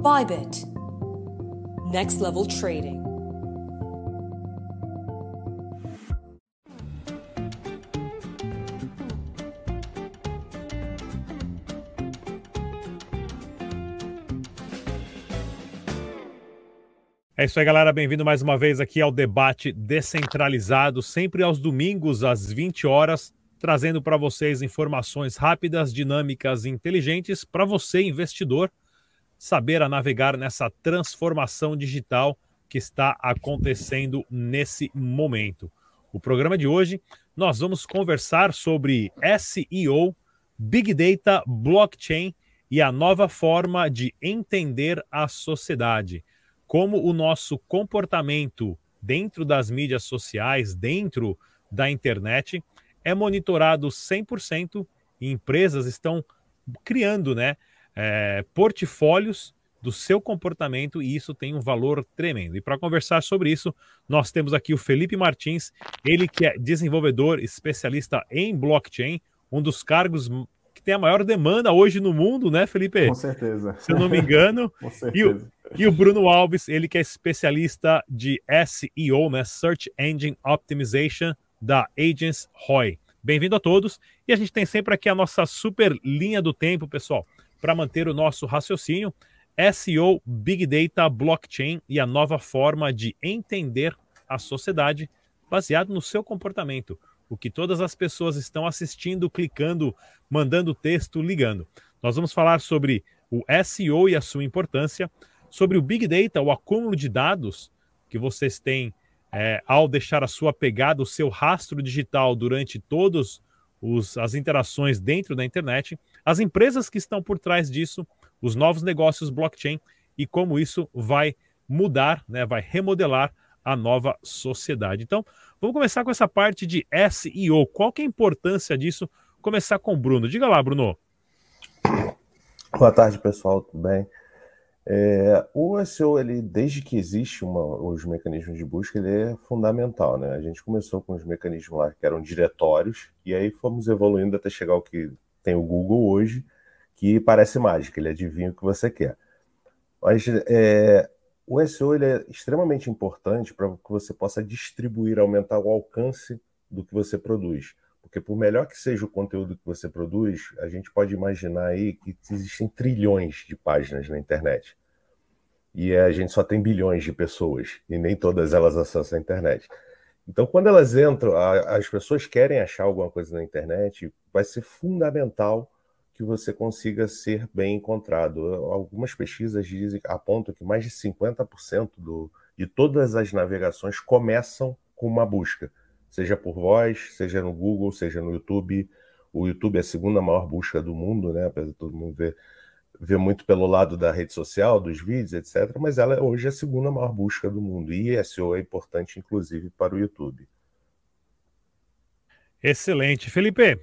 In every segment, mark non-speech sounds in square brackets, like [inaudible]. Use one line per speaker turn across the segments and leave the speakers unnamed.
Bybit. Next level trading.
É isso aí, galera. Bem-vindo mais uma vez aqui ao debate descentralizado, sempre aos domingos às 20 horas, trazendo para vocês informações rápidas, dinâmicas e inteligentes para você, investidor, saber a navegar nessa transformação digital que está acontecendo nesse momento. O programa de hoje nós vamos conversar sobre SEO, Big Data, Blockchain e a nova forma de entender a sociedade como o nosso comportamento dentro das mídias sociais, dentro da internet, é monitorado 100% e empresas estão criando né, é, portfólios do seu comportamento e isso tem um valor tremendo. E para conversar sobre isso, nós temos aqui o Felipe Martins, ele que é desenvolvedor especialista em blockchain, um dos cargos que tem a maior demanda hoje no mundo, né, Felipe?
Com certeza.
Se eu não me engano. [laughs]
Com certeza.
E o, e o Bruno Alves, ele que é especialista de SEO, né, Search Engine Optimization da Agents Roy. Bem-vindo a todos. E a gente tem sempre aqui a nossa super linha do tempo, pessoal, para manter o nosso raciocínio. SEO, Big Data, Blockchain e a nova forma de entender a sociedade baseado no seu comportamento o que todas as pessoas estão assistindo, clicando, mandando texto, ligando. Nós vamos falar sobre o SEO e a sua importância, sobre o Big Data, o acúmulo de dados que vocês têm é, ao deixar a sua pegada, o seu rastro digital durante todas as interações dentro da internet, as empresas que estão por trás disso, os novos negócios blockchain e como isso vai mudar, né, vai remodelar a nova sociedade. Então, Vamos começar com essa parte de SEO. Qual que é a importância disso? Começar com o Bruno. Diga lá, Bruno.
Boa tarde, pessoal. Tudo bem? É, o SEO, ele, desde que existe uma, os mecanismos de busca, ele é fundamental. Né? A gente começou com os mecanismos lá que eram diretórios, e aí fomos evoluindo até chegar ao que tem o Google hoje, que parece mágica, ele adivinha o que você quer. Mas é, o SEO ele é extremamente importante para que você possa distribuir, aumentar o alcance do que você produz. Porque por melhor que seja o conteúdo que você produz, a gente pode imaginar aí que existem trilhões de páginas na internet. E a gente só tem bilhões de pessoas, e nem todas elas acessam a internet. Então, quando elas entram, as pessoas querem achar alguma coisa na internet, vai ser fundamental que você consiga ser bem encontrado. Algumas pesquisas dizem, apontam que mais de 50% do, de todas as navegações começam com uma busca, seja por voz, seja no Google, seja no YouTube. O YouTube é a segunda maior busca do mundo, né? De todo mundo ver, ver muito pelo lado da rede social, dos vídeos, etc. Mas ela hoje é a segunda maior busca do mundo. E SEO é importante, inclusive, para o YouTube.
Excelente. Felipe,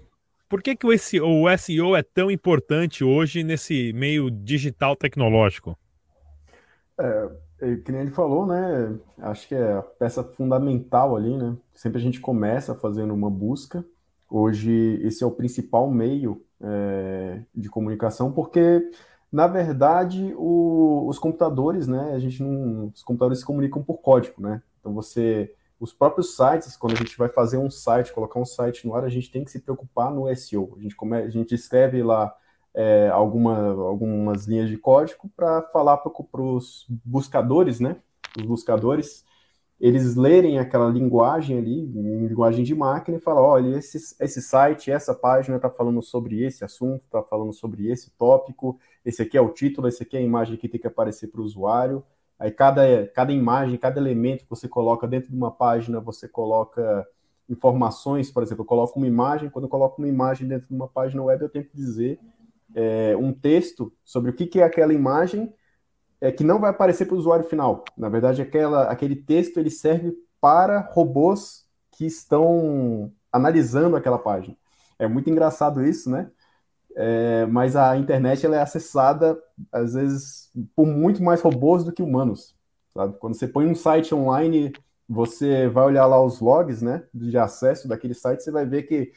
por que, que o SEO, o SEO é tão importante hoje nesse meio digital tecnológico?
É, é, que nem ele falou, né? Acho que é a peça fundamental ali, né? Sempre a gente começa fazendo uma busca. Hoje, esse é o principal meio é, de comunicação, porque, na verdade, o, os computadores, né? A gente não, os computadores se comunicam por código, né? Então, você os próprios sites, quando a gente vai fazer um site, colocar um site no ar, a gente tem que se preocupar no SEO. A gente, come, a gente escreve lá é, alguma, algumas linhas de código para falar para os buscadores, né? Os buscadores, eles lerem aquela linguagem ali, em linguagem de máquina, e falar, olha, esse, esse site, essa página está falando sobre esse assunto, está falando sobre esse tópico, esse aqui é o título, esse aqui é a imagem que tem que aparecer para o usuário. Aí cada, cada imagem, cada elemento que você coloca dentro de uma página, você coloca informações, por exemplo, eu coloco uma imagem, quando eu coloco uma imagem dentro de uma página web, eu tenho que dizer é, um texto sobre o que, que é aquela imagem é, que não vai aparecer para o usuário final. Na verdade, aquela, aquele texto ele serve para robôs que estão analisando aquela página. É muito engraçado isso, né? É, mas a internet ela é acessada, às vezes, por muito mais robôs do que humanos. Sabe? Quando você põe um site online, você vai olhar lá os logs né, de acesso daquele site, você vai ver que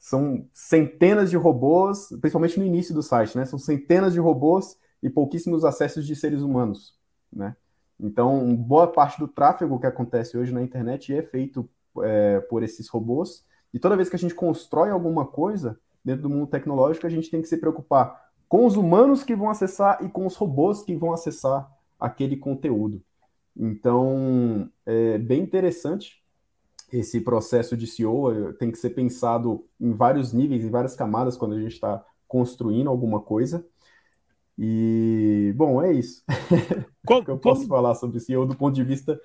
são centenas de robôs, principalmente no início do site, né? São centenas de robôs e pouquíssimos acessos de seres humanos, né? Então, boa parte do tráfego que acontece hoje na internet é feito é, por esses robôs. E toda vez que a gente constrói alguma coisa dentro do mundo tecnológico, a gente tem que se preocupar com os humanos que vão acessar e com os robôs que vão acessar aquele conteúdo. Então, é bem interessante esse processo de SEO, tem que ser pensado em vários níveis, em várias camadas quando a gente está construindo alguma coisa. E, bom, é isso. [laughs] Como, que eu posso como... falar sobre SEO do ponto de vista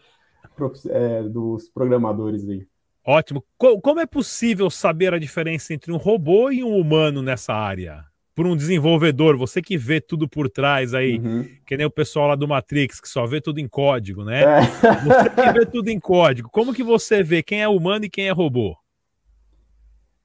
é, dos programadores aí.
Ótimo. Como é possível saber a diferença entre um robô e um humano nessa área? Por um desenvolvedor, você que vê tudo por trás aí, uhum. que nem o pessoal lá do Matrix, que só vê tudo em código, né? É. Você que vê tudo em código, como que você vê quem é humano e quem é robô?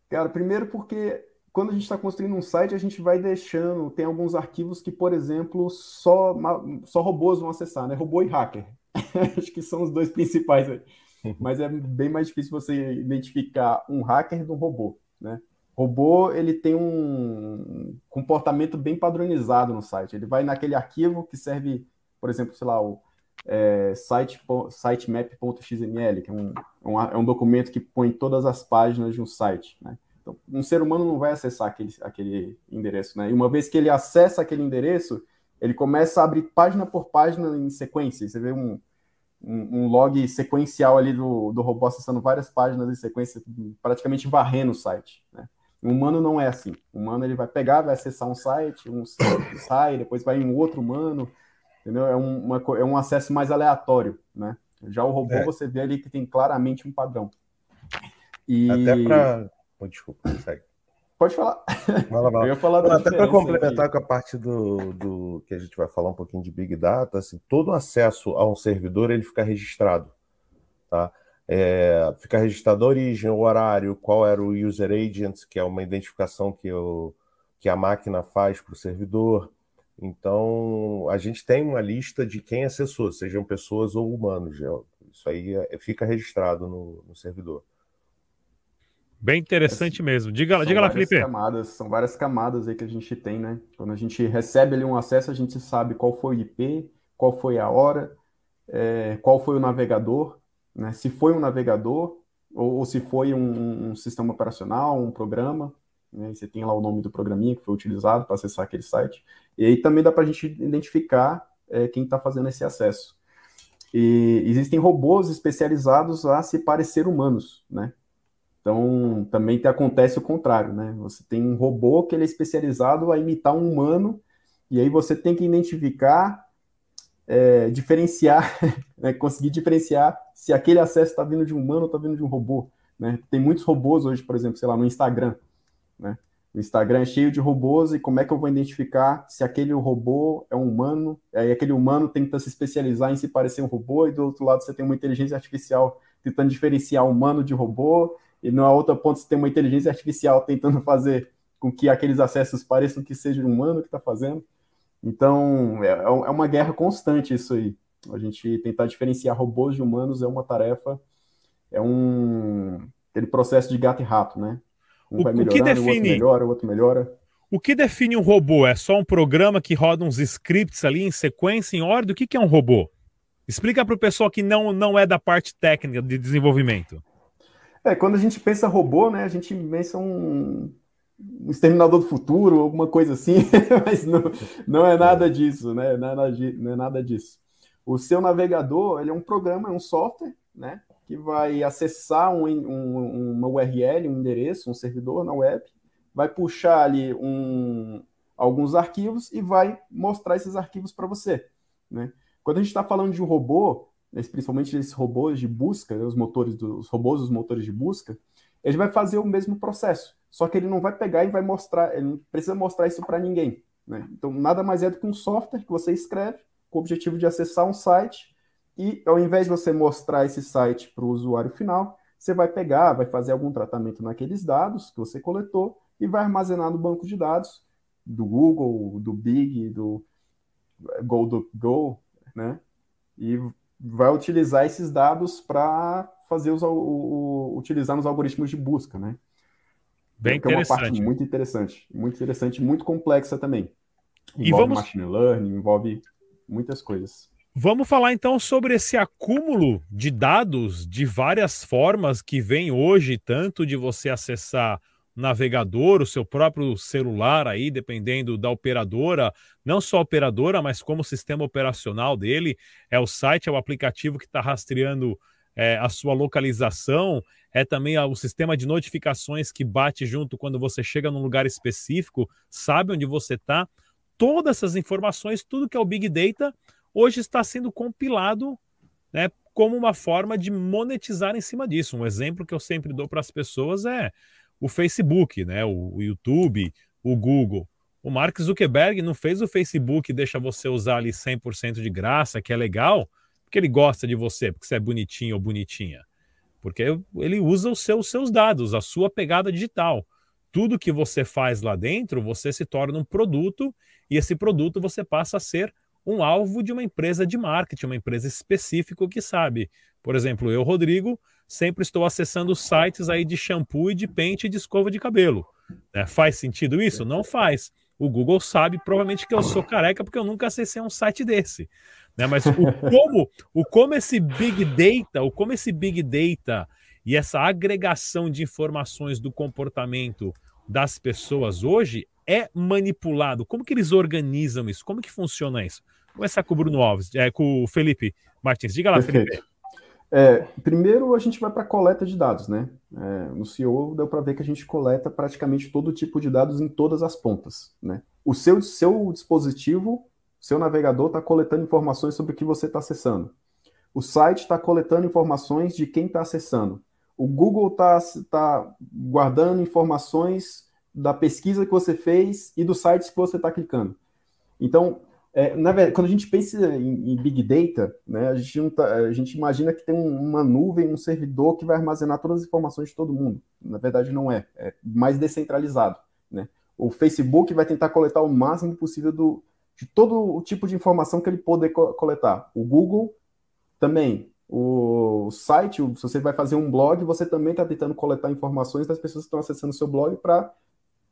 Cara, primeiro porque quando a gente está construindo um site, a gente vai deixando, tem alguns arquivos que, por exemplo, só, só robôs vão acessar, né? Robô e hacker. [laughs] Acho que são os dois principais aí. [laughs] Mas é bem mais difícil você identificar um hacker de um robô, né? Robô, ele tem um comportamento bem padronizado no site. Ele vai naquele arquivo que serve, por exemplo, sei lá, o é, site, sitemap.xml, que é um, é um documento que põe todas as páginas de um site, né? Então, um ser humano não vai acessar aquele, aquele endereço, né? E uma vez que ele acessa aquele endereço, ele começa a abrir página por página em sequência. Você vê um, um, um log sequencial ali do, do robô acessando várias páginas em sequência, praticamente varrendo o site, né? O humano não é assim. O humano ele vai pegar, vai acessar um site, um sai, depois vai em um outro humano, entendeu? É, um, uma, é um acesso mais aleatório, né? Já o robô é. você vê ali que tem claramente um padrão.
E... Até para desculpa, segue.
Pode falar.
Vai lá, vai lá. Eu ia falar Até para complementar aqui. com a parte do, do que a gente vai falar um pouquinho de Big Data, assim, todo acesso a um servidor ele fica registrado. Tá? É, fica registrado a origem, o horário, qual era o user agent, que é uma identificação que, eu, que a máquina faz para o servidor. Então, a gente tem uma lista de quem acessou, sejam pessoas ou humanos. Isso aí é, fica registrado no, no servidor.
Bem interessante mesmo. Diga, diga lá, Felipe.
Camadas, são várias camadas aí que a gente tem, né? Quando a gente recebe ali um acesso, a gente sabe qual foi o IP, qual foi a hora, é, qual foi o navegador, né? Se foi um navegador ou, ou se foi um, um, sistema operacional, um programa. Né? Você tem lá o nome do programinha que foi utilizado para acessar aquele site. E aí também dá para a gente identificar é, quem está fazendo esse acesso. E existem robôs especializados a se parecer humanos, né? Então, também acontece o contrário, né? Você tem um robô que ele é especializado a imitar um humano, e aí você tem que identificar, é, diferenciar, [laughs] né? conseguir diferenciar se aquele acesso está vindo de um humano ou está vindo de um robô. Né? Tem muitos robôs hoje, por exemplo, sei lá, no Instagram. Né? O Instagram é cheio de robôs, e como é que eu vou identificar se aquele robô é um humano? Aí aquele humano tenta se especializar em se parecer um robô, e do outro lado você tem uma inteligência artificial tentando diferenciar humano de robô, e no outro ponto você tem uma inteligência artificial tentando fazer com que aqueles acessos pareçam que seja um humano que está fazendo. Então, é, é, é uma guerra constante isso aí. A gente tentar diferenciar robôs de humanos é uma tarefa, é um aquele processo de gato e rato, né? Um o, vai melhorando, o, define... o outro melhora, o outro melhora.
O que define um robô? É só um programa que roda uns scripts ali em sequência, em ordem? O que, que é um robô? Explica para o pessoal que não, não é da parte técnica de desenvolvimento.
É, quando a gente pensa robô, né, a gente pensa um, um exterminador do futuro, alguma coisa assim, [laughs] mas não, não é nada disso, né? Não é nada, não é nada disso. O seu navegador, ele é um programa, é um software, né? Que vai acessar um, um, uma URL, um endereço, um servidor na web, vai puxar ali um, alguns arquivos e vai mostrar esses arquivos para você, né? Quando a gente está falando de um robô, principalmente esses robôs de busca, né, os motores dos robôs, os motores de busca, ele vai fazer o mesmo processo, só que ele não vai pegar e vai mostrar, ele não precisa mostrar isso para ninguém. Né? Então, nada mais é do que um software que você escreve com o objetivo de acessar um site e, ao invés de você mostrar esse site para o usuário final, você vai pegar, vai fazer algum tratamento naqueles dados que você coletou e vai armazenar no banco de dados do Google, do Big, do Go, do Go, né? E vai utilizar esses dados para fazer os, o, o, utilizar nos algoritmos de busca, né?
Bem
que
interessante.
é uma parte muito interessante, muito interessante, muito complexa também. Envolve e vamos... machine learning, envolve muitas coisas.
Vamos falar então sobre esse acúmulo de dados de várias formas que vem hoje, tanto de você acessar navegador, o seu próprio celular aí, dependendo da operadora, não só a operadora, mas como o sistema operacional dele, é o site, é o aplicativo que está rastreando é, a sua localização, é também o sistema de notificações que bate junto quando você chega num lugar específico, sabe onde você está. Todas essas informações, tudo que é o Big Data, hoje está sendo compilado né, como uma forma de monetizar em cima disso. Um exemplo que eu sempre dou para as pessoas é o Facebook, né, o, o YouTube, o Google. O Mark Zuckerberg não fez o Facebook deixa você usar ali 100% de graça, que é legal, porque ele gosta de você, porque você é bonitinho ou bonitinha. Porque ele usa os seus, seus dados, a sua pegada digital. Tudo que você faz lá dentro, você se torna um produto e esse produto você passa a ser um alvo de uma empresa de marketing, uma empresa específica que sabe. Por exemplo, eu, Rodrigo, sempre estou acessando sites aí de shampoo e de pente e de escova de cabelo. É, faz sentido isso? Não faz. O Google sabe provavelmente que eu sou careca porque eu nunca acessei um site desse. Né? Mas o [laughs] como, o como esse Big Data, o como esse Big Data e essa agregação de informações do comportamento das pessoas hoje é manipulado? Como que eles organizam isso? Como que funciona isso? Vou começar com o Bruno Alves, é, com o Felipe Martins. Diga lá, Perfeito. Felipe.
É, primeiro a gente vai para coleta de dados, né? É, no CEO deu para ver que a gente coleta praticamente todo tipo de dados em todas as pontas, né? O seu, seu dispositivo, seu navegador está coletando informações sobre o que você está acessando. O site está coletando informações de quem está acessando. O Google está tá guardando informações da pesquisa que você fez e dos sites que você está clicando. Então, é, na verdade, quando a gente pensa em, em Big Data, né, a, gente tá, a, gente imagina que tem um, uma nuvem, um servidor que vai armazenar todas as informações de todo mundo. Na verdade, não é. É mais descentralizado. Né? O Facebook vai tentar coletar o máximo possível do, de todo o tipo de informação que ele poder co coletar. O Google também. O site, se você vai fazer um blog, você também está tentando coletar informações das pessoas que estão acessando o seu blog para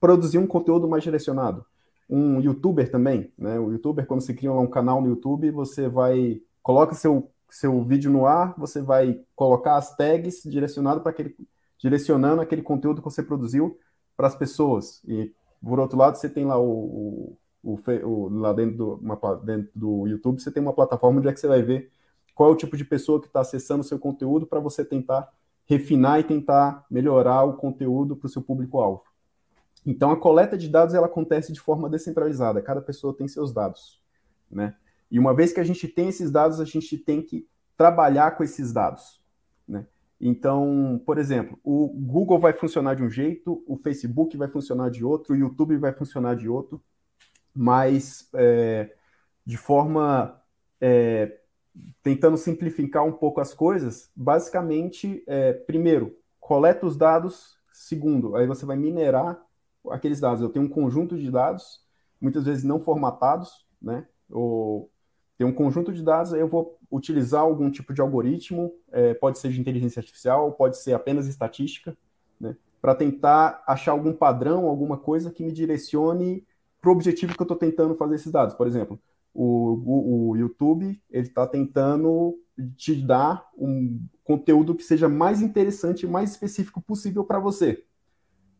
produzir um conteúdo mais direcionado. Um youtuber também, né? O youtuber, quando você cria um canal no YouTube, você vai, coloca seu, seu vídeo no ar, você vai colocar as tags direcionado para aquele, direcionando aquele conteúdo que você produziu para as pessoas. E, por outro lado, você tem lá o, o, o, lá dentro do, uma, dentro do YouTube, você tem uma plataforma onde é que você vai ver qual é o tipo de pessoa que está acessando o seu conteúdo para você tentar refinar e tentar melhorar o conteúdo para o seu público-alvo. Então, a coleta de dados ela acontece de forma descentralizada, cada pessoa tem seus dados, né? E uma vez que a gente tem esses dados, a gente tem que trabalhar com esses dados, né? Então, por exemplo, o Google vai funcionar de um jeito, o Facebook vai funcionar de outro, o YouTube vai funcionar de outro, mas é, de forma é, tentando simplificar um pouco as coisas, basicamente, é, primeiro, coleta os dados, segundo, aí você vai minerar aqueles dados. Eu tenho um conjunto de dados, muitas vezes não formatados, né? Ou tem um conjunto de dados, aí eu vou utilizar algum tipo de algoritmo, é, pode ser de inteligência artificial, pode ser apenas estatística, né? Para tentar achar algum padrão, alguma coisa que me direcione para o objetivo que eu estou tentando fazer esses dados. Por exemplo, o, o, o YouTube ele está tentando te dar um conteúdo que seja mais interessante, mais específico possível para você.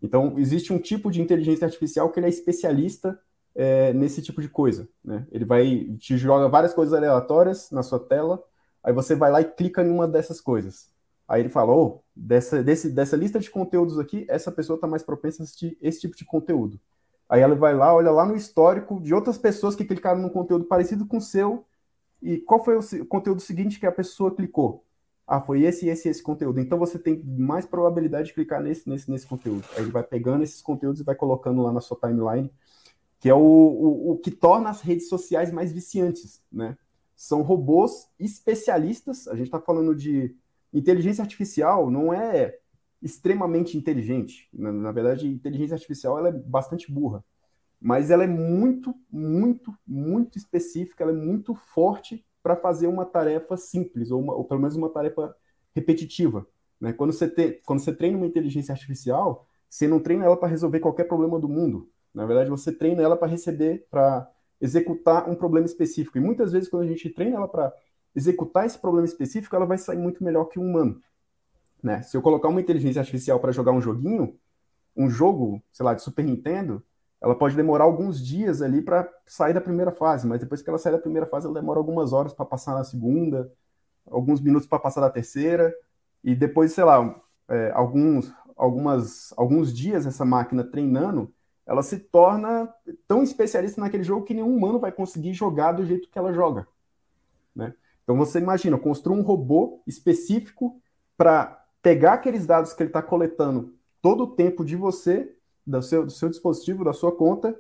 Então, existe um tipo de inteligência artificial que ele é especialista é, nesse tipo de coisa. Né? Ele vai te joga várias coisas aleatórias na sua tela, aí você vai lá e clica em uma dessas coisas. Aí ele fala, oh, dessa, desse, dessa lista de conteúdos aqui, essa pessoa está mais propensa a assistir esse tipo de conteúdo. Aí ela vai lá, olha lá no histórico de outras pessoas que clicaram num conteúdo parecido com o seu, e qual foi o conteúdo seguinte que a pessoa clicou? Ah, foi esse, esse, esse conteúdo. Então você tem mais probabilidade de clicar nesse, nesse, nesse conteúdo. Aí ele vai pegando esses conteúdos e vai colocando lá na sua timeline, que é o, o, o que torna as redes sociais mais viciantes, né? São robôs especialistas. A gente está falando de inteligência artificial, não é extremamente inteligente. Na, na verdade, inteligência artificial ela é bastante burra, mas ela é muito, muito, muito específica, ela é muito forte para fazer uma tarefa simples, ou, uma, ou, pelo menos uma tarefa repetitiva. Né? Quando, você te, quando você treina uma inteligência artificial, você não treina ela para resolver qualquer problema do mundo. Na verdade, você treina ela para receber, para executar um problema específico. E muitas vezes, quando a gente treina ela para executar esse problema específico, ela vai sair muito melhor que um humano. Né? Se eu colocar uma inteligência artificial para jogar um joguinho, um jogo, sei lá, de Super Nintendo, ela pode demorar alguns dias ali para sair da primeira fase, mas depois que ela sai da primeira fase, ela demora algumas horas para passar na segunda, alguns minutos para passar da terceira, e depois, sei lá, é, alguns, algumas, alguns dias essa máquina treinando, ela se torna tão especialista naquele jogo que nenhum humano vai conseguir jogar do jeito que ela joga. Né? Então você imagina, construir um robô específico para pegar aqueles dados que ele está coletando todo o tempo de você, do seu, do seu dispositivo, da sua conta,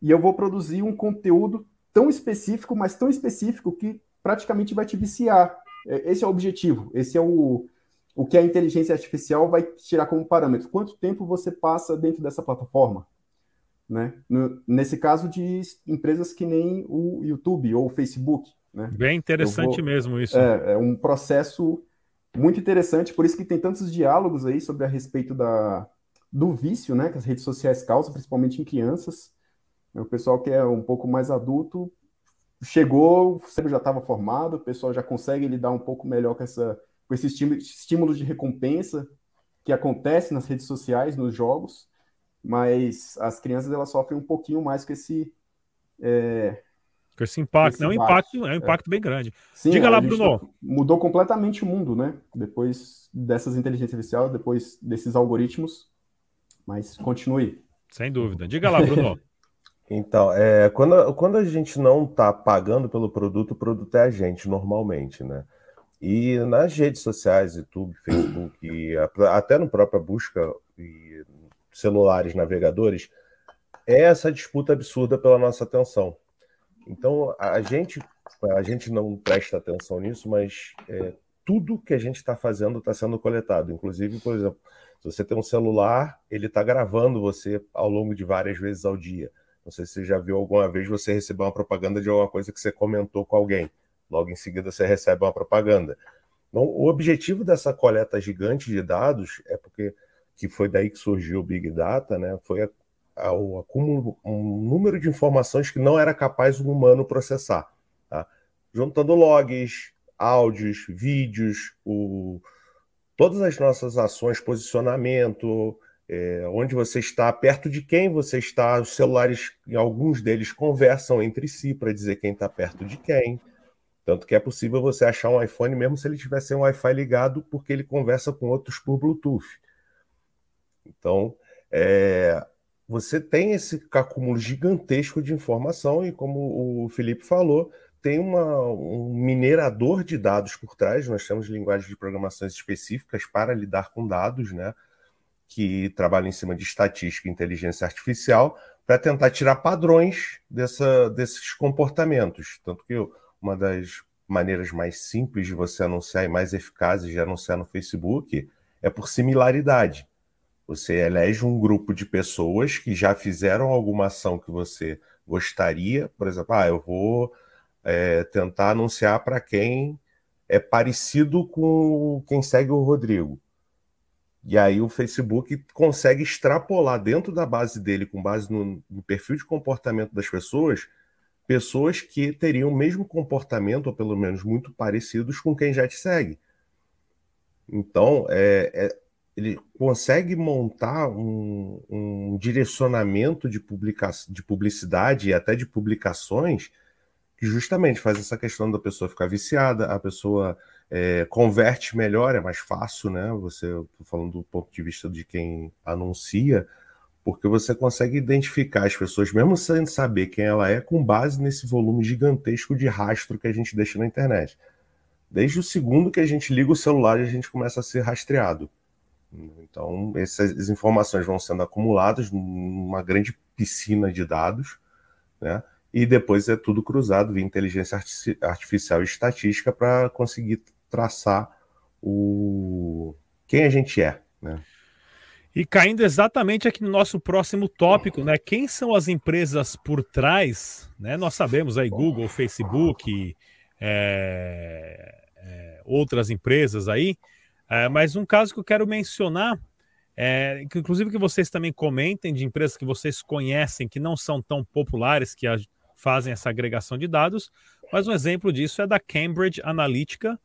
e eu vou produzir um conteúdo tão específico, mas tão específico que praticamente vai te viciar. É, esse é o objetivo, esse é o, o que a inteligência artificial vai tirar como parâmetro. Quanto tempo você passa dentro dessa plataforma? Né? No, nesse caso de empresas que nem o YouTube ou o Facebook. Né?
Bem interessante vou, mesmo isso.
É, é, um processo muito interessante, por isso que tem tantos diálogos aí sobre a respeito da, do vício né, que as redes sociais causam, principalmente em crianças. O pessoal que é um pouco mais adulto chegou, o cérebro já estava formado, o pessoal já consegue lidar um pouco melhor com, essa, com esse estímulo, de recompensa que acontece nas redes sociais, nos jogos, mas as crianças elas sofrem um pouquinho mais com esse é,
com esse impacto. Esse é um impacto, é um impacto é. bem grande. Sim, Diga lá, Bruno.
Mudou completamente o mundo, né? Depois dessas inteligências artificiais, depois desses algoritmos. Mas continue.
Sem dúvida. Diga lá, Bruno. [laughs]
Então, é, quando, quando a gente não está pagando pelo produto, o produto é a gente, normalmente, né? E nas redes sociais, YouTube, Facebook, e até no própria busca e celulares, navegadores, é essa disputa absurda pela nossa atenção. Então, a gente, a gente não presta atenção nisso, mas é, tudo que a gente está fazendo está sendo coletado. Inclusive, por exemplo, se você tem um celular, ele está gravando você ao longo de várias vezes ao dia. Não sei se você já viu alguma vez você receber uma propaganda de alguma coisa que você comentou com alguém. Logo em seguida você recebe uma propaganda. Então, o objetivo dessa coleta gigante de dados é porque que foi daí que surgiu o Big Data, né? Foi a o acúmulo, um número de informações que não era capaz um humano processar. Tá? Juntando logs, áudios, vídeos, o, todas as nossas ações, posicionamento, é, onde você está, perto de quem você está, os celulares, alguns deles conversam entre si para dizer quem está perto de quem. Tanto que é possível você achar um iPhone mesmo se ele tiver sem um Wi-Fi ligado, porque ele conversa com outros por Bluetooth. Então, é, você tem esse acúmulo gigantesco de informação e, como o Felipe falou, tem uma, um minerador de dados por trás. Nós temos linguagens de programações específicas para lidar com dados, né? Que trabalham em cima de estatística e inteligência artificial para tentar tirar padrões dessa, desses comportamentos. Tanto que uma das maneiras mais simples de você anunciar e mais eficazes de anunciar no Facebook é por similaridade. Você elege um grupo de pessoas que já fizeram alguma ação que você gostaria, por exemplo, ah, eu vou é, tentar anunciar para quem é parecido com quem segue o Rodrigo. E aí o Facebook consegue extrapolar dentro da base dele, com base no, no, perfil de comportamento das pessoas, pessoas que teriam o mesmo comportamento, ou pelo menos muito parecidos com quem já te segue. Então, é, é ele consegue montar um, um direcionamento de, publica de publicidade e até de publicações que justamente faz essa questão da pessoa ficar viciada, a pessoa é, converte melhor, é mais fácil, né? Você, falando do ponto de vista de quem anuncia, porque você consegue identificar as pessoas, mesmo sem saber quem ela é, com base nesse volume gigantesco de rastro que a gente deixa na internet. Desde o segundo que a gente liga o celular, a gente começa a ser rastreado. Então, essas informações vão sendo acumuladas numa grande piscina de dados, né? E depois é tudo cruzado via inteligência artificial e estatística para conseguir traçar o quem a gente é, né?
E caindo exatamente aqui no nosso próximo tópico, né? Quem são as empresas por trás? Né? Nós sabemos aí Google, Facebook, é, é, outras empresas aí. É, mas um caso que eu quero mencionar, é, que inclusive que vocês também comentem de empresas que vocês conhecem que não são tão populares, que a, fazem essa agregação de dados, mas um exemplo disso é da Cambridge Analytica,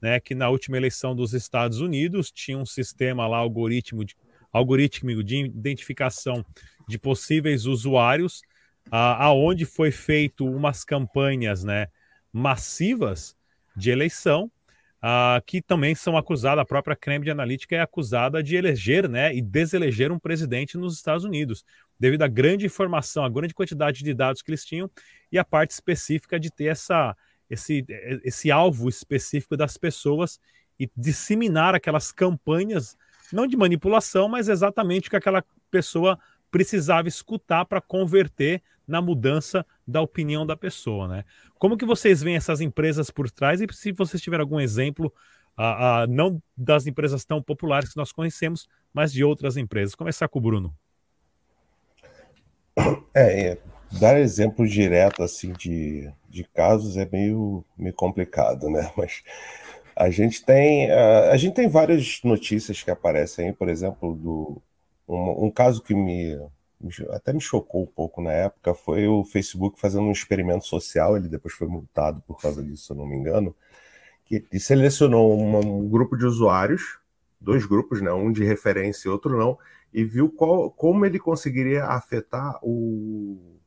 né, que na última eleição dos Estados Unidos tinha um sistema lá algoritmo de, algorítmico de identificação de possíveis usuários, aonde foi feito umas campanhas, né, massivas de eleição, que também são acusadas, a própria Cambridge Analytica é acusada de eleger, né, e deseleger um presidente nos Estados Unidos, devido à grande informação, à grande quantidade de dados que eles tinham e a parte específica de ter essa esse, esse alvo específico das pessoas e disseminar aquelas campanhas, não de manipulação, mas exatamente o que aquela pessoa precisava escutar para converter na mudança da opinião da pessoa, né? Como que vocês veem essas empresas por trás e se vocês tiverem algum exemplo, uh, não das empresas tão populares que nós conhecemos, mas de outras empresas. Começar com o Bruno. [coughs]
É, é dar exemplo direto assim de, de casos é meio, meio complicado, né? [laughs] Mas a gente tem a, a gente tem várias notícias que aparecem, por exemplo, do um, um caso que me, até me chocou um pouco na época foi o Facebook fazendo um experimento social. Ele depois foi multado por causa disso, se eu não me engano. Que ele selecionou uma, um grupo de usuários, dois grupos, né? Um de referência e outro não, e viu qual, como ele conseguiria afetar o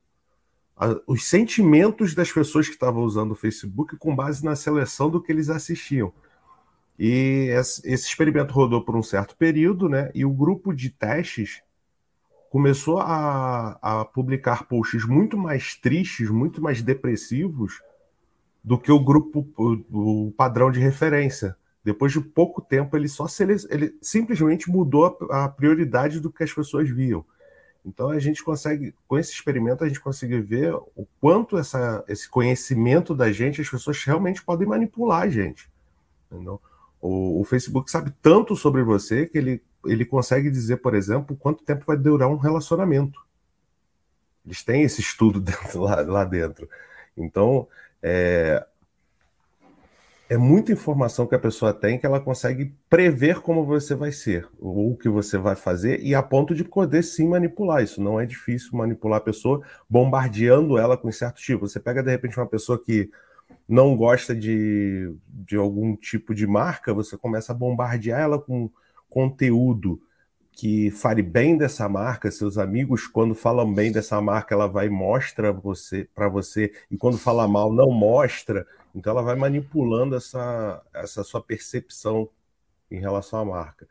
a, os sentimentos das pessoas que estavam usando o Facebook com base na seleção do que eles assistiam. E esse, experimento rodou por um certo período, né? E o grupo de testes começou a, a publicar posts muito mais tristes, muito mais depressivos do que o grupo, o, o padrão de referência. Depois de pouco tempo, ele só ele simplesmente mudou a, prioridade do que as pessoas viam. Então a gente consegue, com esse experimento, a gente consegue ver o quanto essa, esse conhecimento da gente, as pessoas realmente podem manipular a gente. O, o, Facebook sabe tanto sobre você que ele, ele consegue dizer, por exemplo, quanto tempo vai durar um relacionamento. Eles têm esse estudo [laughs] dentro, lá, lá dentro. Então, é, é muita informação que a pessoa tem que ela consegue prever como você vai ser, ou o que você vai fazer, e a ponto de poder sim manipular. Isso não é difícil manipular a pessoa, bombardeando ela com certo tipo. Você pega, de repente, uma pessoa que não gosta de, de algum tipo de marca, você começa a bombardear ela com conteúdo que fale bem dessa marca, seus amigos quando falam bem dessa marca, ela vai mostra você para você e quando fala mal não mostra. Então ela vai manipulando essa, essa sua percepção em relação à marca.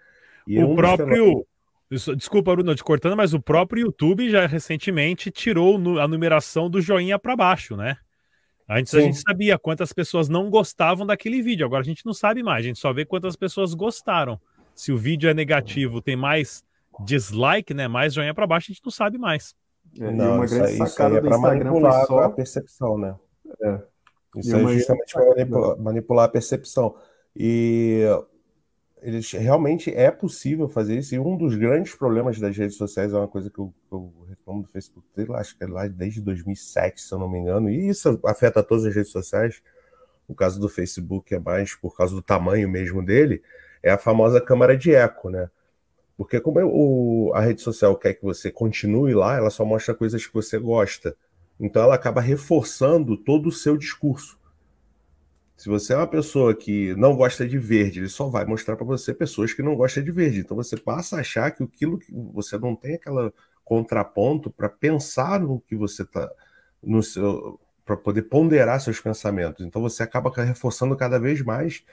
E o um próprio. Desculpa, Bruno, te cortando, mas o próprio YouTube já recentemente tirou a numeração do joinha para baixo, né? Antes Sim. a gente sabia quantas pessoas não gostavam daquele vídeo, agora a gente não sabe mais, a gente só vê quantas pessoas gostaram. Se o vídeo é negativo, tem mais dislike, né? Mais joinha para baixo, a gente não sabe mais.
É, não, uma grande isso, sacada isso aí é para manipular só... a percepção, né? É. Isso é justamente para manipular, manipular, a percepção. E eles realmente é possível fazer isso. E um dos grandes problemas das redes sociais é uma coisa que eu, eu reclamo do Facebook, acho que é lá desde 2007, se eu não me engano. E isso afeta todas as redes sociais. O caso do Facebook é mais por causa do tamanho mesmo dele. É a famosa câmara de eco, né? Porque como é o, a rede social quer que você continue lá, ela só mostra coisas que você gosta. Então ela acaba reforçando todo o seu discurso. Se você é uma pessoa que não gosta de verde, ele só vai mostrar para você pessoas que não gostam de verde. Então você passa a achar que aquilo que você não tem aquela contraponto para pensar no que você está no seu para poder ponderar seus pensamentos. Então você acaba reforçando cada vez mais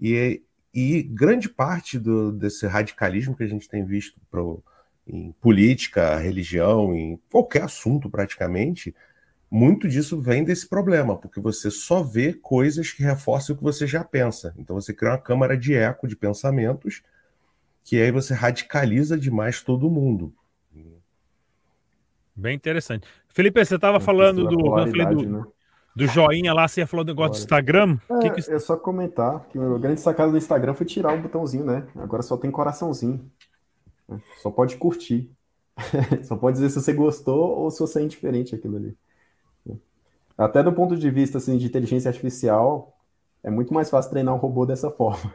e, e grande parte do, desse radicalismo que a gente tem visto pro, em política, religião, em qualquer assunto praticamente, muito disso vem desse problema, porque você só vê coisas que reforçam o que você já pensa. Então você cria uma câmara de eco de pensamentos que aí você radicaliza demais todo mundo.
Bem interessante. Felipe, você estava falando do, do, né? do, joinha lá, você ia falar do negócio do Instagram.
É,
que que...
é só comentar que o grande sacada do Instagram foi tirar o botãozinho, né? Agora só tem coraçãozinho. Só pode curtir. [laughs] Só pode dizer se você gostou ou se você é indiferente aquilo ali. Até do ponto de vista assim, de inteligência artificial, é muito mais fácil treinar um robô dessa forma.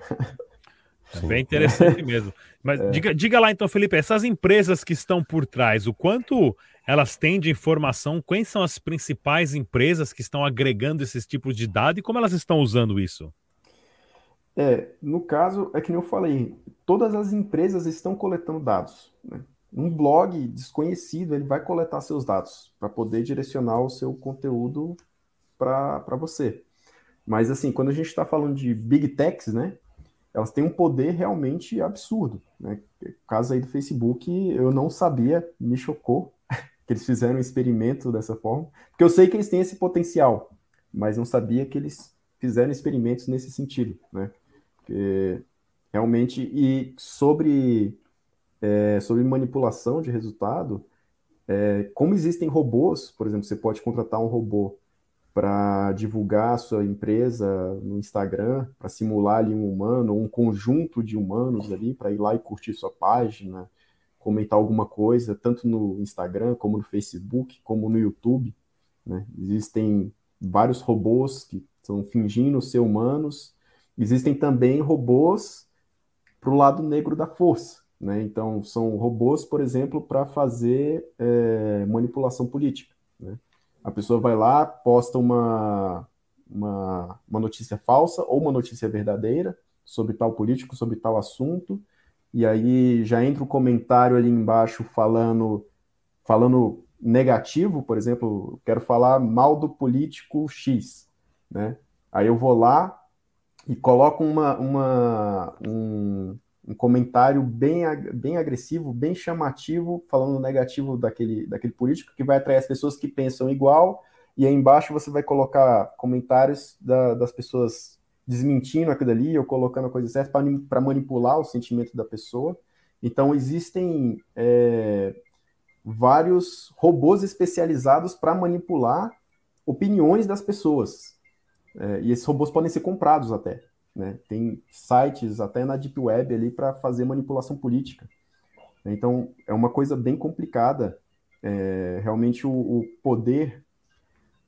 É bem interessante [laughs] mesmo. Mas é. diga, diga lá então, Felipe, essas empresas que estão por trás, o quanto elas têm de informação, quais são as principais empresas que estão agregando esses tipos de dados e como elas estão usando isso?
É, no caso, é que nem eu falei, todas as empresas estão coletando dados. Né? Um blog desconhecido, ele vai coletar seus dados para poder direcionar o seu conteúdo para você. Mas, assim, quando a gente está falando de big techs, né, elas têm um poder realmente absurdo. Né? Caso aí do Facebook, eu não sabia, me chocou [laughs] que eles fizeram um experimento dessa forma, porque eu sei que eles têm esse potencial, mas não sabia que eles fizeram experimentos nesse sentido, né? Porque realmente, e sobre, é, sobre manipulação de resultado, é, como existem robôs, por exemplo, você pode contratar um robô para divulgar a sua empresa no Instagram, para simular ali um humano, um conjunto de humanos ali, para ir lá e curtir sua página, comentar alguma coisa, tanto no Instagram, como no Facebook, como no YouTube. Né? Existem vários robôs que estão fingindo ser humanos Existem também robôs para o lado negro da força. Né? Então, são robôs, por exemplo, para fazer é, manipulação política. Né? A pessoa vai lá, posta uma, uma, uma notícia falsa ou uma notícia verdadeira sobre tal político, sobre tal assunto, e aí já entra o um comentário ali embaixo falando, falando negativo, por exemplo, quero falar mal do político X, né? Aí eu vou lá, e colocam uma, uma, um, um, comentário bem, bem agressivo, bem chamativo, falando negativo daquele, daquele político, que vai atrair as pessoas que pensam igual, e aí embaixo você vai colocar comentários da, das pessoas desmentindo aquilo ali, ou colocando a coisa certa para manipular o sentimento da pessoa. Então, existem é, vários robôs especializados para manipular opiniões das pessoas. É, e esses robôs podem ser comprados até. Né? Tem sites até na Deep Web ali para fazer manipulação política. Então, é uma coisa bem complicada. É, realmente, o, o, poder.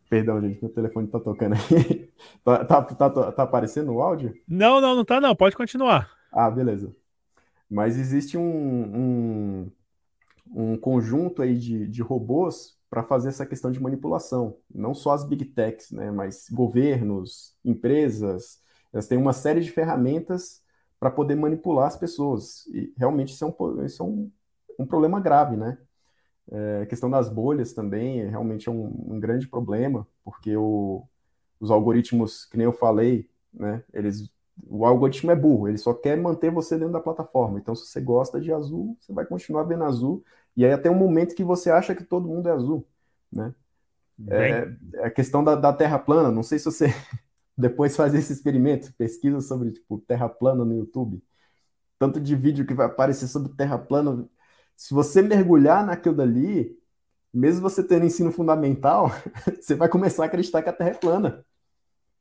Perdão, gente, meu telefone está tocando aí. [laughs] tá, tá, tá, tá, aparecendo o áudio?
Não, não, não tá, não. Pode continuar.
Ah, beleza. Mas existe um, um, um conjunto aí de, de robôs para fazer essa questão de manipulação. Não só as big techs, né, mas governos, empresas, elas têm uma série de ferramentas para poder manipular as pessoas. E realmente isso é um, isso é um, um problema grave, né? É, a questão das bolhas também é, realmente é um, um grande problema, porque o, os algoritmos, que nem eu falei, né, eles, o algoritmo é burro, ele só quer manter você dentro da plataforma. Então, se você gosta de azul, você vai continuar vendo azul e aí até um momento que você acha que todo mundo é azul, né? É, é, a questão da, da, Terra plana, não sei se você depois faz esse experimento, pesquisa sobre tipo Terra plana no YouTube, tanto de vídeo que vai aparecer sobre Terra plana, se você mergulhar naquilo dali, mesmo você tendo ensino fundamental, [laughs] você vai começar a acreditar que a Terra é plana.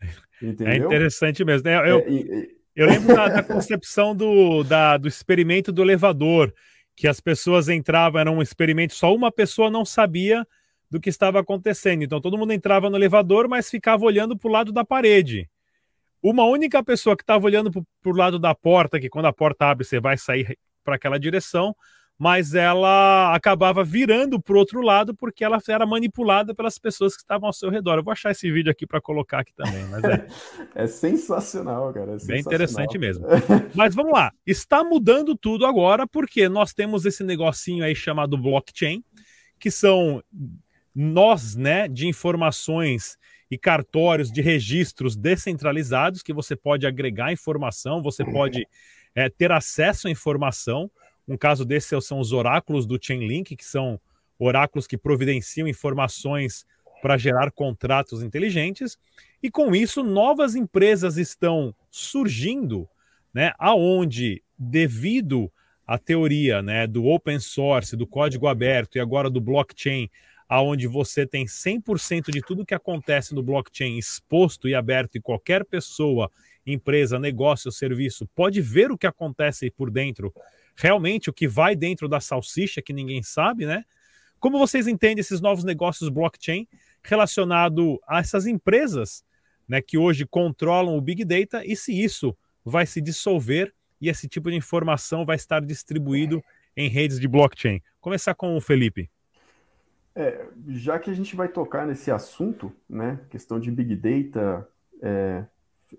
É Entendeu? É interessante mesmo. Eu, eu, é, eu lembro da, da concepção do, da, do experimento do elevador que as pessoas entravam, era um experimento, só uma pessoa não sabia do que estava acontecendo. Então todo mundo entrava no elevador, mas ficava olhando para o lado da parede. Uma única pessoa que estava olhando para o lado da porta, que quando a porta abre você vai sair para aquela direção, mas ela acabava virando para o outro lado porque ela era manipulada pelas pessoas que estavam ao seu redor. Eu vou achar esse vídeo aqui para colocar aqui também. Mas é. [laughs]
é sensacional, cara. É
Bem interessante mesmo. [laughs] mas vamos lá. Está mudando tudo agora porque nós temos esse negocinho aí chamado blockchain, que são nós, né, de informações e cartórios de registros descentralizados que você pode agregar informação, você pode é, ter acesso à informação. Um caso desse são os oráculos do Chainlink, que são oráculos que providenciam informações para gerar contratos inteligentes. E com isso, novas empresas estão surgindo, né, aonde devido à teoria, né, do open source, do código aberto e agora do blockchain, aonde você tem 100% de tudo que acontece no blockchain exposto e aberto e qualquer pessoa, empresa, negócio, serviço pode ver o que acontece por dentro realmente o que vai dentro da salsicha que ninguém sabe, né? Como vocês entendem esses novos negócios blockchain relacionado a essas empresas, né, que hoje controlam o big data e se isso vai se dissolver e esse tipo de informação vai estar distribuído em redes de blockchain. Começar com o Felipe.
É, já que a gente vai tocar nesse assunto, né, questão de Big Data é,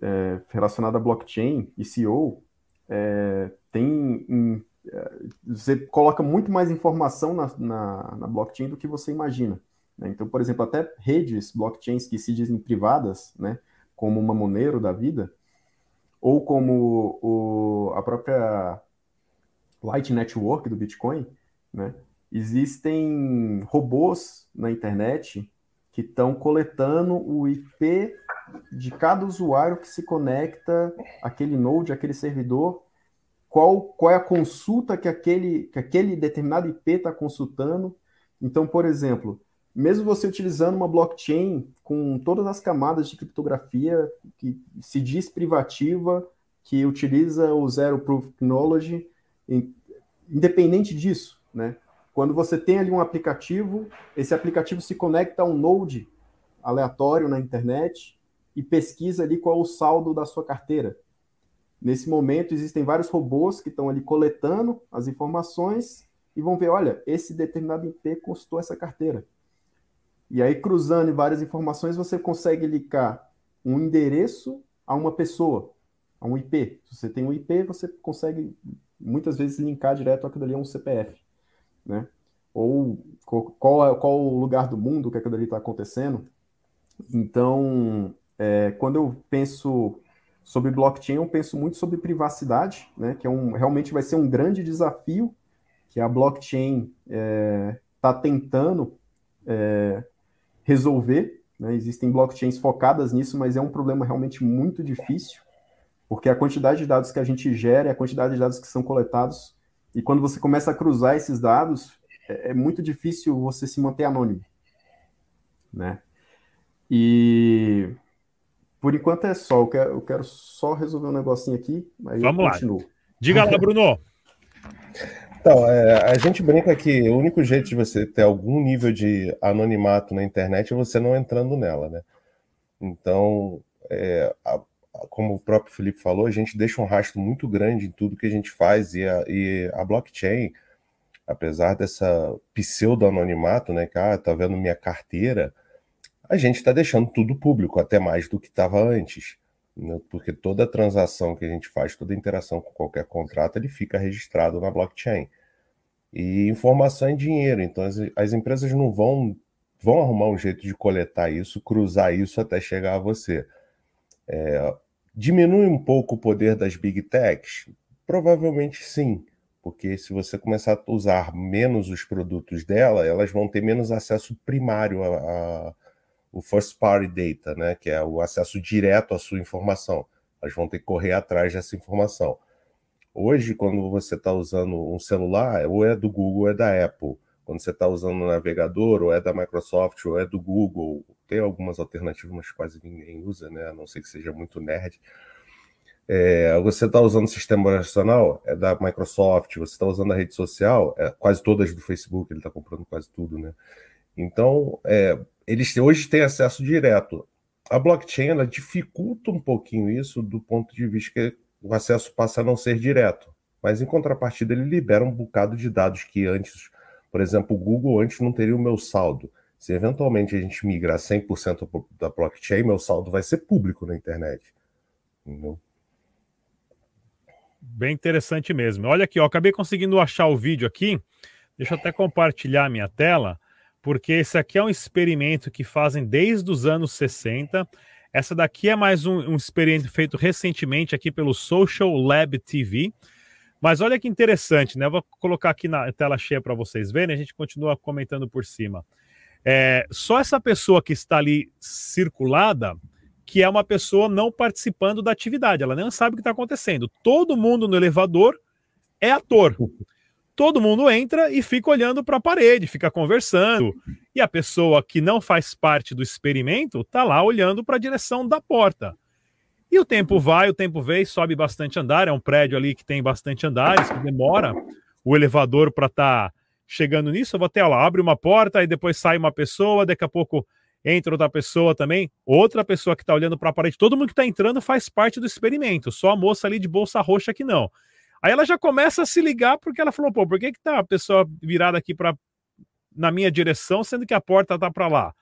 é, relacionada a blockchain e CEO, é, tem em, é, você coloca muito mais informação na, na, na blockchain do que você imagina. Né? Então, por exemplo, até redes blockchains que se dizem privadas, né, como uma Monero da vida, ou como o, a própria Light Network do Bitcoin, né, existem robôs na internet que estão coletando o IP de cada usuário que se conecta àquele node, àquele servidor, qual, qual é a consulta que aquele, que aquele determinado IP está consultando. Então, por exemplo, mesmo você utilizando uma blockchain com todas as camadas de criptografia que se diz privativa, que utiliza o Zero Proof Technology, independente disso, né? Quando você tem ali um aplicativo, esse aplicativo se conecta a um node aleatório na internet e pesquisa ali qual é o saldo da sua carteira. Nesse momento, existem vários robôs que estão ali coletando as informações e vão ver, olha, esse determinado IP consultou essa carteira. E aí, cruzando várias informações, você consegue linkar um endereço a uma pessoa, a um IP. Se você tem um IP, você consegue muitas vezes linkar direto aquilo ali a um CPF né? Ou qual é qual o lugar do mundo que aquilo ali está acontecendo. Então, é, quando eu penso sobre blockchain, eu penso muito sobre privacidade, né? Que é um, realmente vai ser um grande desafio que a blockchain está é, tá tentando é, resolver. Né? Existem blockchains focadas nisso, mas é um problema realmente muito difícil, porque a quantidade de dados que a gente gera, a quantidade de dados que são coletados e quando você começa a cruzar esses dados, é, é muito difícil você se manter anônimo, né? E por enquanto é só. Eu quero, eu quero só resolver um negocinho aqui,
Vamos eu continuo. Lá. Diga lá, Bruno. [laughs]
Então, é, a gente brinca que o único jeito de você ter algum nível de anonimato na internet é você não entrando nela, né? Então, é, a, como o próprio Felipe falou, a gente deixa um rastro muito grande em tudo que a gente faz e a, e a blockchain, apesar dessa pseudo-anonimato, né, que ah, tá vendo minha carteira, a gente está deixando tudo público, até mais do que estava antes. Né, porque toda transação que a gente faz, toda interação com qualquer contrato, ele fica registrado na blockchain. E informação é dinheiro, então as, as empresas não vão, vão arrumar um jeito de coletar isso, cruzar isso até chegar a você. É, Diminui um pouco o poder das big techs? Provavelmente sim, porque se você começar a usar menos os produtos dela, elas vão ter menos acesso primário a, a o first party data, né, que é o acesso direto à sua informação. Elas vão ter que correr atrás dessa informação. Hoje, quando você está usando um celular, ou é do Google ou é da Apple. Quando você está usando um navegador, ou é da Microsoft, ou é do Google, tem algumas alternativas, mas quase ninguém usa, né? A não ser que seja muito nerd. É, você está usando o sistema operacional, é da Microsoft, você está usando a rede social, é, quase todas do Facebook, ele está comprando quase tudo, né? Então, é, eles hoje têm acesso direto. A blockchain ela dificulta um pouquinho isso do ponto de vista que o acesso passa a não ser direto. Mas em contrapartida, ele libera um bocado de dados que antes, por exemplo, o Google antes não teria o meu saldo. Se eventualmente a gente migrar 100% da blockchain, meu saldo vai ser público na internet. Entendeu?
Bem interessante mesmo. Olha aqui, ó, acabei conseguindo achar o vídeo aqui. Deixa eu até compartilhar minha tela, porque esse aqui é um experimento que fazem desde os anos 60. Essa daqui é mais um, um experimento feito recentemente aqui pelo Social Lab TV. Mas olha que interessante, né? Eu vou colocar aqui na tela cheia para vocês verem, a gente continua comentando por cima. É, só essa pessoa que está ali circulada, que é uma pessoa não participando da atividade, ela não sabe o que está acontecendo. Todo mundo no elevador é ator. Todo mundo entra e fica olhando para a parede, fica conversando. E a pessoa que não faz parte do experimento está lá olhando para a direção da porta. E o tempo vai, o tempo vem, sobe bastante andar. É um prédio ali que tem bastante andares, que demora o elevador para estar. Tá chegando nisso, eu vou até lá, abre uma porta, e depois sai uma pessoa, daqui a pouco entra outra pessoa também, outra pessoa que está olhando para a parede, todo mundo que está entrando faz parte do experimento, só a moça ali de bolsa roxa que não. Aí ela já começa a se ligar porque ela falou, pô, por que que tá a pessoa virada aqui para na minha direção, sendo que a porta tá para lá?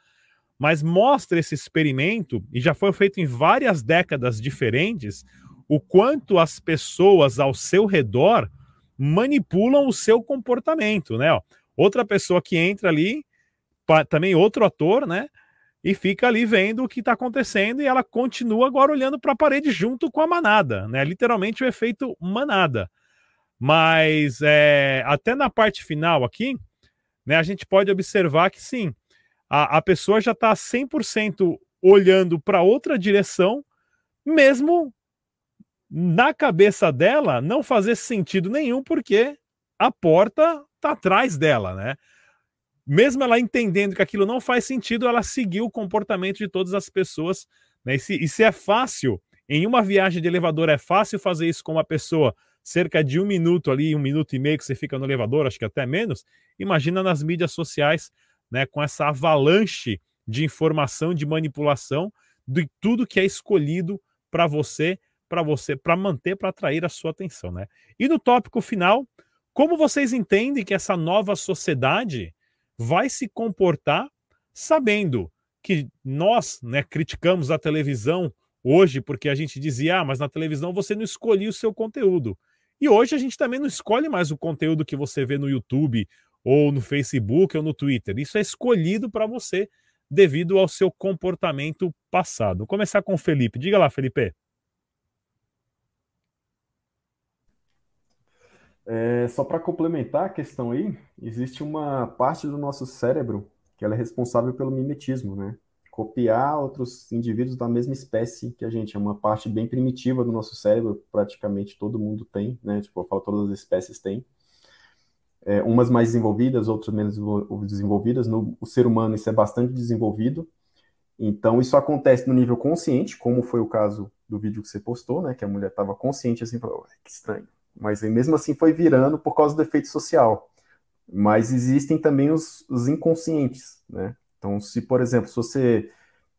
Mas mostra esse experimento e já foi feito em várias décadas diferentes, o quanto as pessoas ao seu redor manipulam o seu comportamento, né? Ó, outra pessoa que entra ali, também outro ator, né? E fica ali vendo o que está acontecendo e ela continua agora olhando para a parede junto com a manada, né? Literalmente o efeito manada. Mas é, até na parte final aqui, né, a gente pode observar que sim, a, a pessoa já está 100% olhando para outra direção, mesmo na cabeça dela não fazer sentido nenhum, porque a porta está atrás dela, né? Mesmo ela entendendo que aquilo não faz sentido, ela seguiu o comportamento de todas as pessoas. Né? E, se, e se é fácil, em uma viagem de elevador, é fácil fazer isso com uma pessoa cerca de um minuto ali, um minuto e meio que você fica no elevador, acho que até menos. Imagina nas mídias sociais, né, com essa avalanche de informação, de manipulação, de tudo que é escolhido para você para você, para manter, para atrair a sua atenção, né? E no tópico final, como vocês entendem que essa nova sociedade vai se comportar sabendo que nós, né, criticamos a televisão hoje porque a gente dizia, ah, mas na televisão você não escolhia o seu conteúdo. E hoje a gente também não escolhe mais o conteúdo que você vê no YouTube ou no Facebook ou no Twitter. Isso é escolhido para você devido ao seu comportamento passado. Vou começar com o Felipe. Diga lá, Felipe.
É, só para complementar a questão aí, existe uma parte do nosso cérebro que ela é responsável pelo mimetismo, né? Copiar outros indivíduos da mesma espécie que a gente. É uma parte bem primitiva do nosso cérebro, praticamente todo mundo tem, né? Tipo, eu falo todas as espécies têm. É, umas mais desenvolvidas, outras menos desenvolvidas. No o ser humano isso é bastante desenvolvido. Então isso acontece no nível consciente, como foi o caso do vídeo que você postou, né? Que a mulher estava consciente assim, falou, que estranho mas mesmo assim foi virando por causa do efeito social. Mas existem também os, os inconscientes, né? Então, se, por exemplo, se você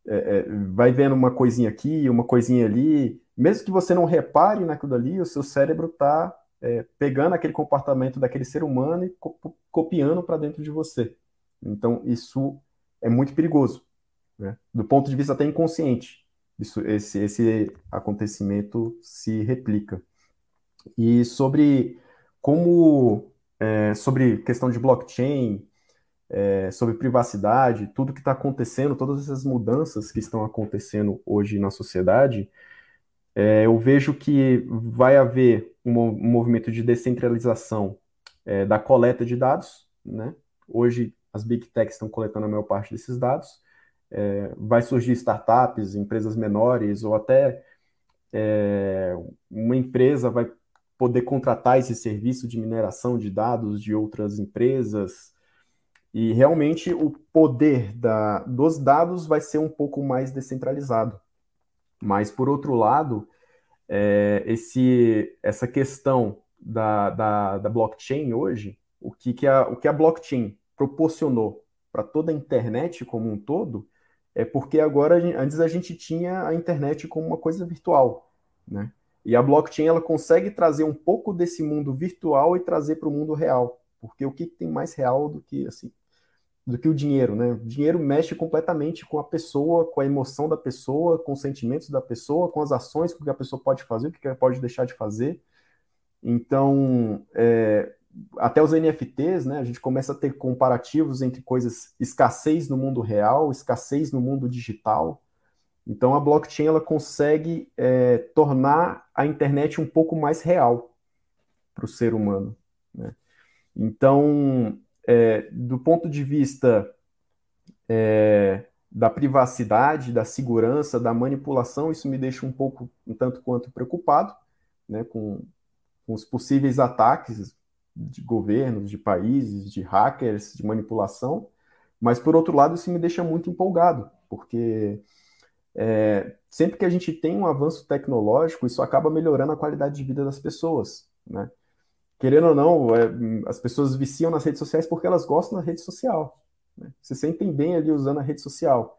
é, é, vai vendo uma coisinha aqui, uma coisinha ali, mesmo que você não repare naquilo dali, o seu cérebro está é, pegando aquele comportamento daquele ser humano e co copiando para dentro de você. Então, isso é muito perigoso, né? do ponto de vista até inconsciente. Isso, esse, esse acontecimento se replica. E sobre como, é, sobre questão de blockchain, é, sobre privacidade, tudo que está acontecendo, todas essas mudanças que estão acontecendo hoje na sociedade, é, eu vejo que vai haver um, movimento de descentralização é, da coleta de dados, né? Hoje as big techs estão coletando a maior parte desses dados. É, vai surgir startups, empresas menores, ou até é, uma empresa vai poder contratar esse serviço de mineração de dados de outras empresas. E realmente o poder da, dos dados vai ser um pouco mais descentralizado. Mas, por outro lado, é, esse, essa questão da, da, da blockchain hoje, o que, que, a, o que a blockchain proporcionou para toda a internet como um todo, é porque agora, antes a gente tinha a internet como uma coisa virtual, né? E a blockchain ela consegue trazer um pouco desse mundo virtual e trazer para o mundo real, porque o que tem mais real do que assim, do que o dinheiro, né? O dinheiro mexe completamente com a pessoa, com a emoção da pessoa, com os sentimentos da pessoa, com as ações, com que a pessoa pode fazer, o que ela pode deixar de fazer. Então, é, até os NFTs, né? A gente começa a ter comparativos entre coisas escassez no mundo real, escassez no mundo digital. Então a blockchain ela consegue é, tornar a internet um pouco mais real para o ser humano. Né? Então, é, do ponto de vista é, da privacidade, da segurança, da manipulação, isso me deixa um pouco, um tanto quanto preocupado, né, com, com os possíveis ataques de governos, de países, de hackers, de manipulação. Mas por outro lado, isso me deixa muito empolgado, porque é, sempre que a gente tem um avanço tecnológico, isso acaba melhorando a qualidade de vida das pessoas, né? Querendo ou não, é, as pessoas viciam nas redes sociais porque elas gostam da rede social. Né? Se sentem bem ali usando a rede social.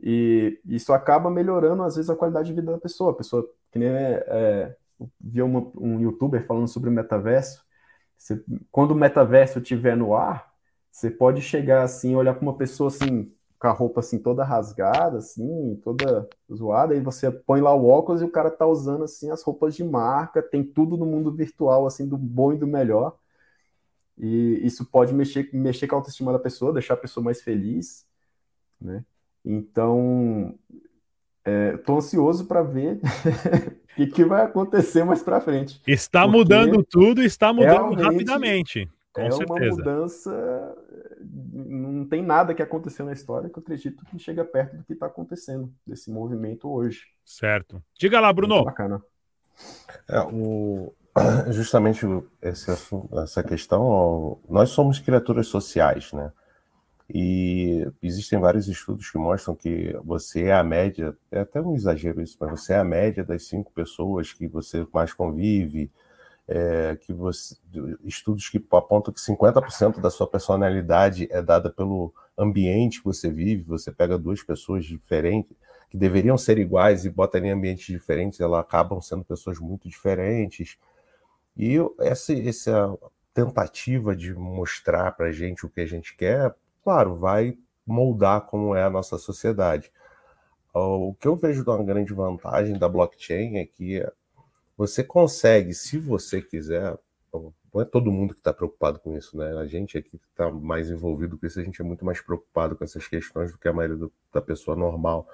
E isso acaba melhorando, às vezes, a qualidade de vida da pessoa. A pessoa, que nem é, é, viu uma, um youtuber falando sobre o metaverso. Você, quando o metaverso estiver no ar, você pode chegar assim, olhar para uma pessoa assim, com a roupa assim toda rasgada, assim, toda zoada, e você põe lá o óculos e o cara tá usando assim as roupas de marca, tem tudo no mundo virtual, assim, do bom e do melhor. E isso pode mexer, mexer com a autoestima da pessoa, deixar a pessoa mais feliz, né? Então, é, ansioso para ver [laughs] o que, que, vai acontecer mais para frente.
Está mudando tudo, está mudando rapidamente. Com é certeza.
uma mudança. Não tem nada que aconteceu na história que eu acredito que chega perto do que está acontecendo desse movimento hoje.
Certo. Diga lá, Bruno. Muito
bacana.
É, o, [clears throat] justamente esse assunto, essa questão, nós somos criaturas sociais, né? E existem vários estudos que mostram que você é a média, é até um exagero isso, mas você é a média das cinco pessoas que você mais convive, é, que você, estudos que apontam que 50% da sua personalidade é dada pelo ambiente que você vive, você pega duas pessoas diferentes, que deveriam ser iguais e bota em ambientes diferentes, elas acabam sendo pessoas muito diferentes. E essa, essa tentativa de mostrar para a gente o que a gente quer claro, vai moldar como é a nossa sociedade. O que eu vejo de uma grande vantagem da blockchain é que você consegue, se você quiser, não é todo mundo que está preocupado com isso, né? A gente aqui que está mais envolvido com isso, a gente é muito mais preocupado com essas questões do que a maioria do, da pessoa normal.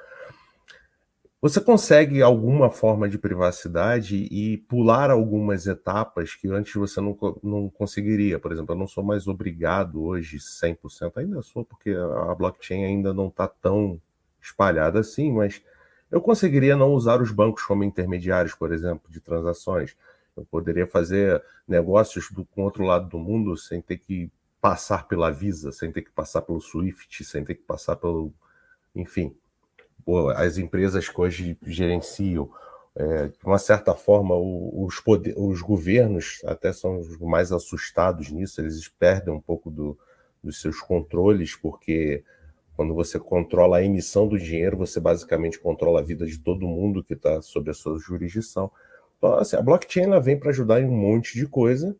Você consegue alguma forma de privacidade e pular algumas etapas que antes você não, não conseguiria. Por exemplo, eu não sou mais obrigado hoje 100%, ainda sou porque a blockchain ainda não está tão espalhada assim, mas eu conseguiria não usar os bancos como intermediários, por exemplo, de transações. Eu poderia fazer negócios do, com outro lado do mundo sem ter que passar pela Visa, sem ter que passar pelo SWIFT, sem ter que passar pelo. Enfim, as empresas que hoje gerenciam. É, de uma certa forma, os, poder, os governos até são os mais assustados nisso, eles perdem um pouco do, dos seus controles, porque quando você controla a emissão do dinheiro, você basicamente controla a vida de todo mundo que está sob a sua jurisdição. Então, assim, a blockchain ela vem para ajudar em um monte de coisa,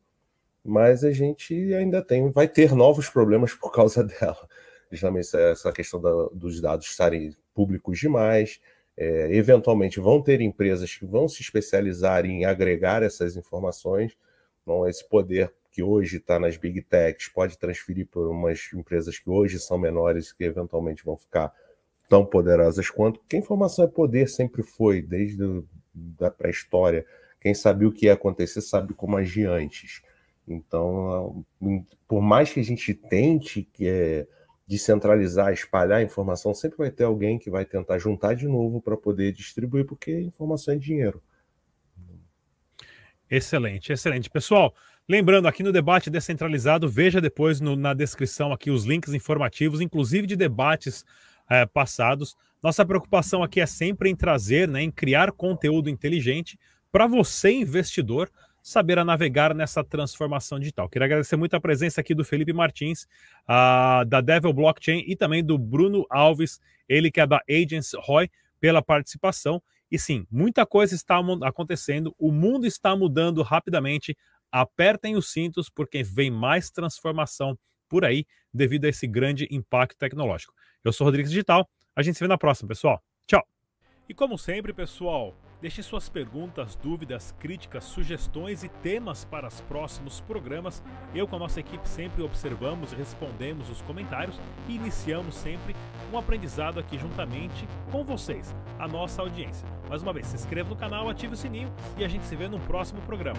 mas a gente ainda tem, vai ter novos problemas por causa [laughs] dela. Justamente essa questão da, dos dados estarem públicos demais. É, eventualmente vão ter empresas que vão se especializar em agregar essas informações. Então, esse poder que hoje está nas big techs pode transferir para umas empresas que hoje são menores que eventualmente vão ficar tão poderosas quanto. Porque informação é poder, sempre foi, desde a pré-história. Quem sabia o que ia acontecer sabe como agir antes. Então, por mais que a gente tente que é, descentralizar, espalhar a informação, sempre vai ter alguém que vai tentar juntar de novo para poder distribuir, porque informação é dinheiro.
Excelente, excelente. Pessoal, lembrando, aqui no debate descentralizado, veja depois no, na descrição aqui os links informativos, inclusive de debates é, passados. Nossa preocupação aqui é sempre em trazer, né, em criar conteúdo inteligente para você, investidor, saber a navegar nessa transformação digital. Queria agradecer muito a presença aqui do Felipe Martins, uh, da Devil Blockchain e também do Bruno Alves, ele que é da Agents Roy, pela participação. E sim, muita coisa está acontecendo, o mundo está mudando rapidamente. Apertem os cintos porque vem mais transformação por aí devido a esse grande impacto tecnológico. Eu sou Rodrigues Digital, a gente se vê na próxima, pessoal. Tchau! E como sempre, pessoal, Deixe suas perguntas, dúvidas, críticas, sugestões e temas para os próximos programas. Eu com a nossa equipe sempre observamos e respondemos os comentários e iniciamos sempre um aprendizado aqui juntamente com vocês, a nossa audiência. Mais uma vez, se inscreva no canal, ative o sininho e a gente se vê no próximo programa.